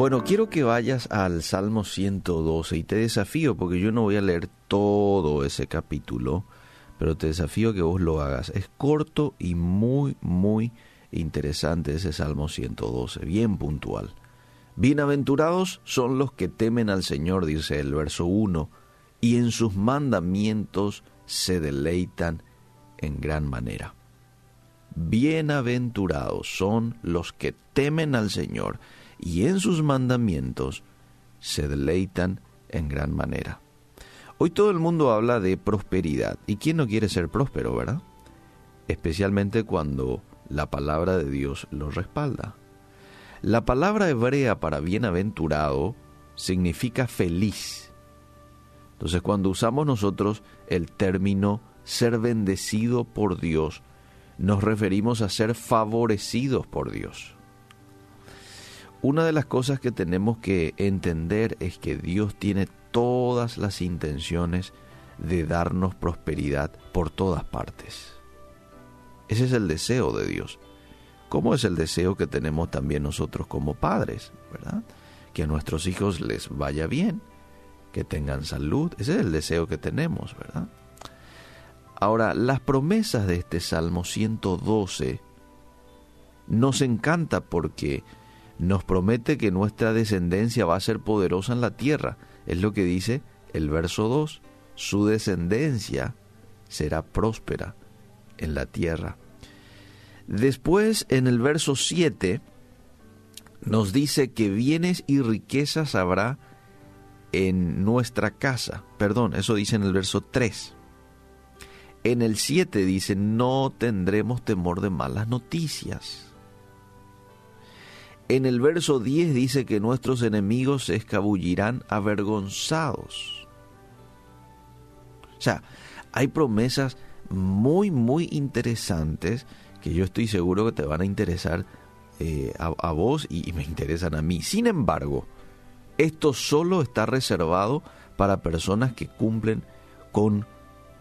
Bueno, quiero que vayas al Salmo 112 y te desafío, porque yo no voy a leer todo ese capítulo, pero te desafío que vos lo hagas. Es corto y muy, muy interesante ese Salmo 112, bien puntual. Bienaventurados son los que temen al Señor, dice el verso 1, y en sus mandamientos se deleitan en gran manera. Bienaventurados son los que temen al Señor y en sus mandamientos se deleitan en gran manera. Hoy todo el mundo habla de prosperidad. ¿Y quién no quiere ser próspero, verdad? Especialmente cuando la palabra de Dios lo respalda. La palabra hebrea para bienaventurado significa feliz. Entonces cuando usamos nosotros el término ser bendecido por Dios, nos referimos a ser favorecidos por Dios. Una de las cosas que tenemos que entender es que Dios tiene todas las intenciones de darnos prosperidad por todas partes. Ese es el deseo de Dios. Como es el deseo que tenemos también nosotros como padres, ¿verdad? Que a nuestros hijos les vaya bien, que tengan salud. Ese es el deseo que tenemos, ¿verdad? Ahora, las promesas de este Salmo 112 nos encanta porque nos promete que nuestra descendencia va a ser poderosa en la tierra. Es lo que dice el verso 2. Su descendencia será próspera en la tierra. Después, en el verso 7, nos dice que bienes y riquezas habrá en nuestra casa. Perdón, eso dice en el verso 3. En el 7 dice, no tendremos temor de malas noticias. En el verso 10 dice que nuestros enemigos se escabullirán avergonzados. O sea, hay promesas muy, muy interesantes que yo estoy seguro que te van a interesar eh, a, vos y, y me interesan a mí. Sin embargo, esto solo está reservado para personas que cumplen con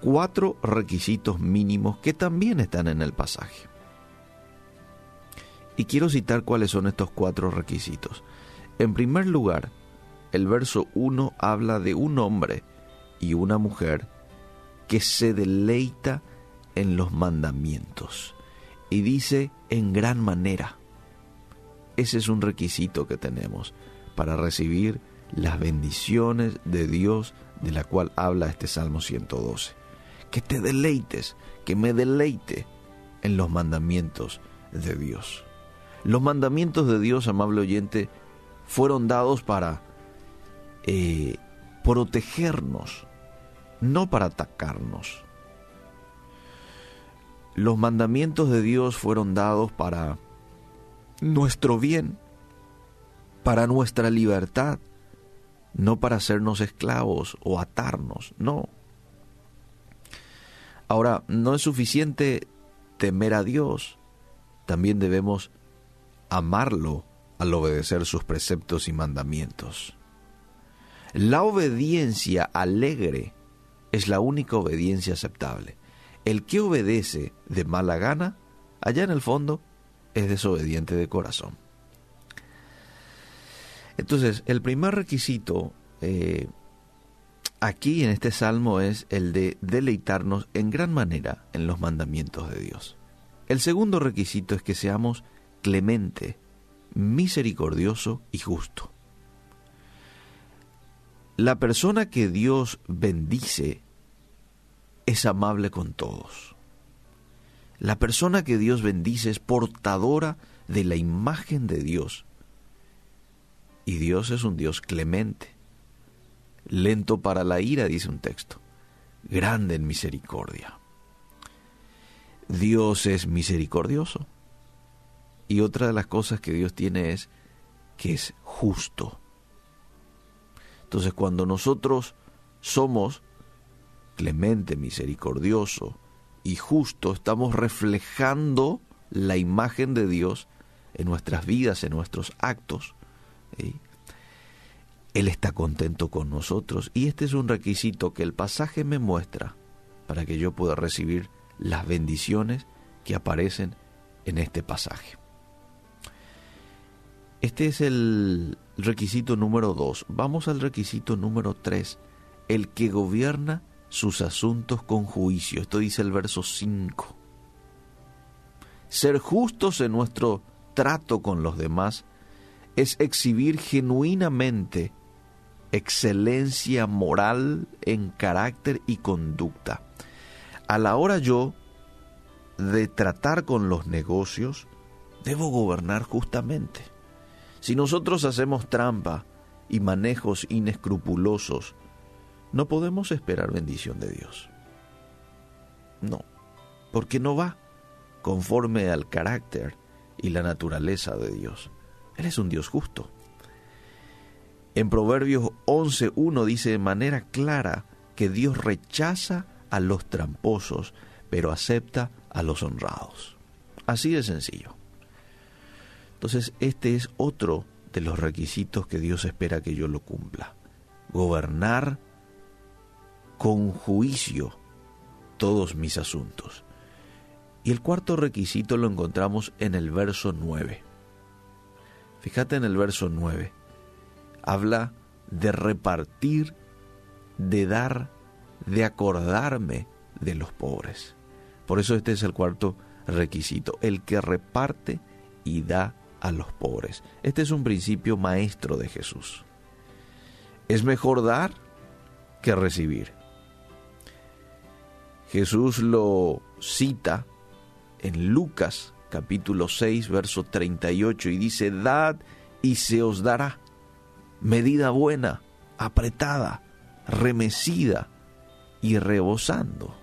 cuatro requisitos mínimos que también están en el pasaje. Y quiero citar cuáles son estos cuatro requisitos. En primer lugar, el verso 1 habla de un hombre y una mujer que se deleita en los mandamientos. Y dice en gran manera. Ese es un requisito que tenemos para recibir las bendiciones de Dios de la cual habla este Salmo 112. Que te deleites, que me deleite en los mandamientos de Dios. Los mandamientos de Dios, amable oyente, fueron dados para eh, protegernos, no para atacarnos. Los mandamientos de Dios fueron dados para nuestro bien, para nuestra libertad, no para hacernos esclavos o atarnos, no. Ahora, no es suficiente temer a Dios, también debemos amarlo al obedecer sus preceptos y mandamientos. La obediencia alegre es la única obediencia aceptable. El que obedece de mala gana, allá en el fondo, es desobediente de corazón. Entonces, el primer requisito eh, aquí en este salmo es el de deleitarnos en gran manera en los mandamientos de Dios. El segundo requisito es que seamos clemente, misericordioso y justo. La persona que Dios bendice es amable con todos. La persona que Dios bendice es portadora de la imagen de Dios. Y Dios es un Dios clemente, lento para la ira, dice un texto, grande en misericordia. Dios es misericordioso. Y otra de las cosas que Dios tiene es que es justo. Entonces cuando nosotros somos clemente, misericordioso y justo, estamos reflejando la imagen de Dios en nuestras vidas, en nuestros actos. Él está contento con nosotros y este es un requisito que el pasaje me muestra para que yo pueda recibir las bendiciones que aparecen en este pasaje. Este es el requisito número dos. Vamos al requisito número tres. El que gobierna sus asuntos con juicio. Esto dice el verso 5. Ser justos en nuestro trato con los demás es exhibir genuinamente excelencia moral en carácter y conducta. A la hora yo de tratar con los negocios, debo gobernar justamente. Si nosotros hacemos trampa y manejos inescrupulosos, no podemos esperar bendición de Dios. No, porque no va conforme al carácter y la naturaleza de Dios. Él es un Dios justo. En Proverbios 11.1 dice de manera clara que Dios rechaza a los tramposos, pero acepta a los honrados. Así de sencillo. Entonces, este es otro de los requisitos que Dios espera que yo lo cumpla. Gobernar con juicio todos mis asuntos. Y el cuarto requisito lo encontramos en el verso 9. Fíjate en el verso 9. Habla de repartir, de dar, de acordarme de los pobres. Por eso este es el cuarto requisito, el que reparte y da a los pobres. Este es un principio maestro de Jesús. Es mejor dar que recibir. Jesús lo cita en Lucas capítulo 6, verso 38 y dice, dad y se os dará medida buena, apretada, remecida y rebosando.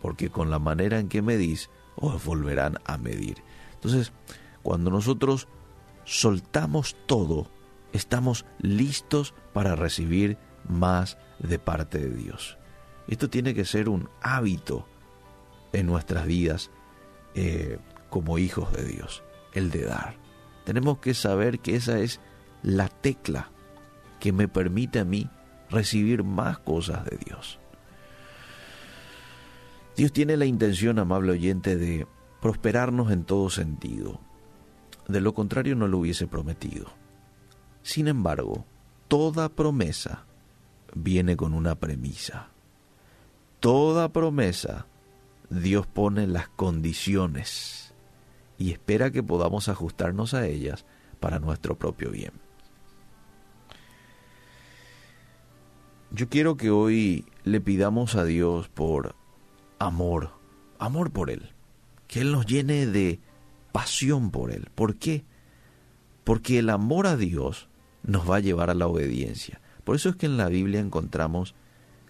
Porque con la manera en que medís, os volverán a medir. Entonces, cuando nosotros soltamos todo, estamos listos para recibir más de parte de Dios. Esto tiene que ser un hábito en nuestras vidas eh, como hijos de Dios, el de dar. Tenemos que saber que esa es la tecla que me permite a mí recibir más cosas de Dios. Dios tiene la intención, amable oyente, de prosperarnos en todo sentido. De lo contrario no lo hubiese prometido. Sin embargo, toda promesa viene con una premisa. Toda promesa, Dios pone las condiciones y espera que podamos ajustarnos a ellas para nuestro propio bien. Yo quiero que hoy le pidamos a Dios por amor, amor por Él que Él nos llene de pasión por Él. ¿Por qué? Porque el amor a Dios nos va a llevar a la obediencia. Por eso es que en la Biblia encontramos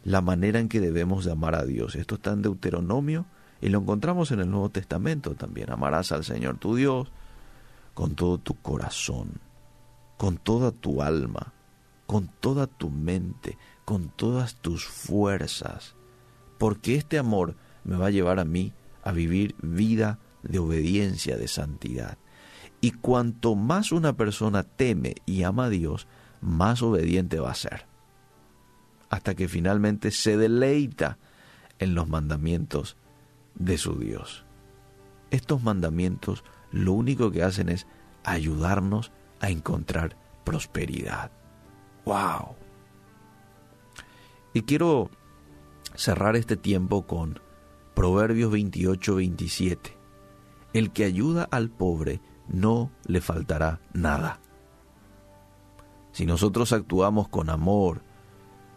la manera en que debemos de amar a Dios. Esto está en Deuteronomio y lo encontramos en el Nuevo Testamento también. Amarás al Señor tu Dios con todo tu corazón, con toda tu alma, con toda tu mente, con todas tus fuerzas. Porque este amor me va a llevar a mí a vivir vida de obediencia, de santidad. Y cuanto más una persona teme y ama a Dios, más obediente va a ser. Hasta que finalmente se deleita en los mandamientos de su Dios. Estos mandamientos lo único que hacen es ayudarnos a encontrar prosperidad. ¡Wow! Y quiero cerrar este tiempo con Proverbios 28, 27. El que ayuda al pobre no le faltará nada. Si nosotros actuamos con amor,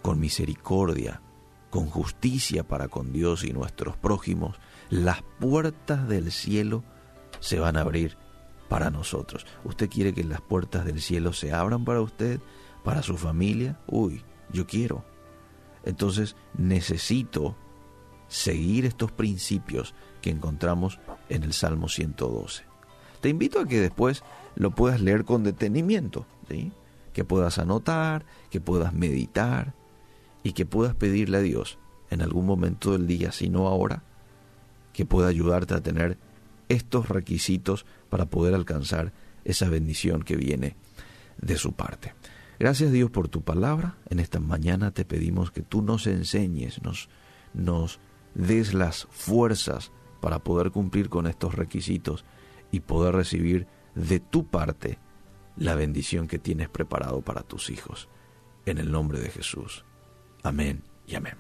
con misericordia, con justicia para con Dios y nuestros prójimos, las puertas del cielo se van a abrir para nosotros. ¿Usted quiere que las puertas del cielo se abran para usted, para su familia? Uy, yo quiero. Entonces necesito seguir estos principios que encontramos en el Salmo 112. Te invito a que después lo puedas leer con detenimiento, ¿sí? que puedas anotar, que puedas meditar y que puedas pedirle a Dios en algún momento del día, si no ahora, que pueda ayudarte a tener estos requisitos para poder alcanzar esa bendición que viene de su parte. Gracias Dios por tu palabra. En esta mañana te pedimos que tú nos enseñes, nos, des las fuerzas para poder cumplir con estos requisitos y poder recibir de tu parte la bendición que tienes preparado para tus hijos. En el nombre de Jesús. Amén y amén.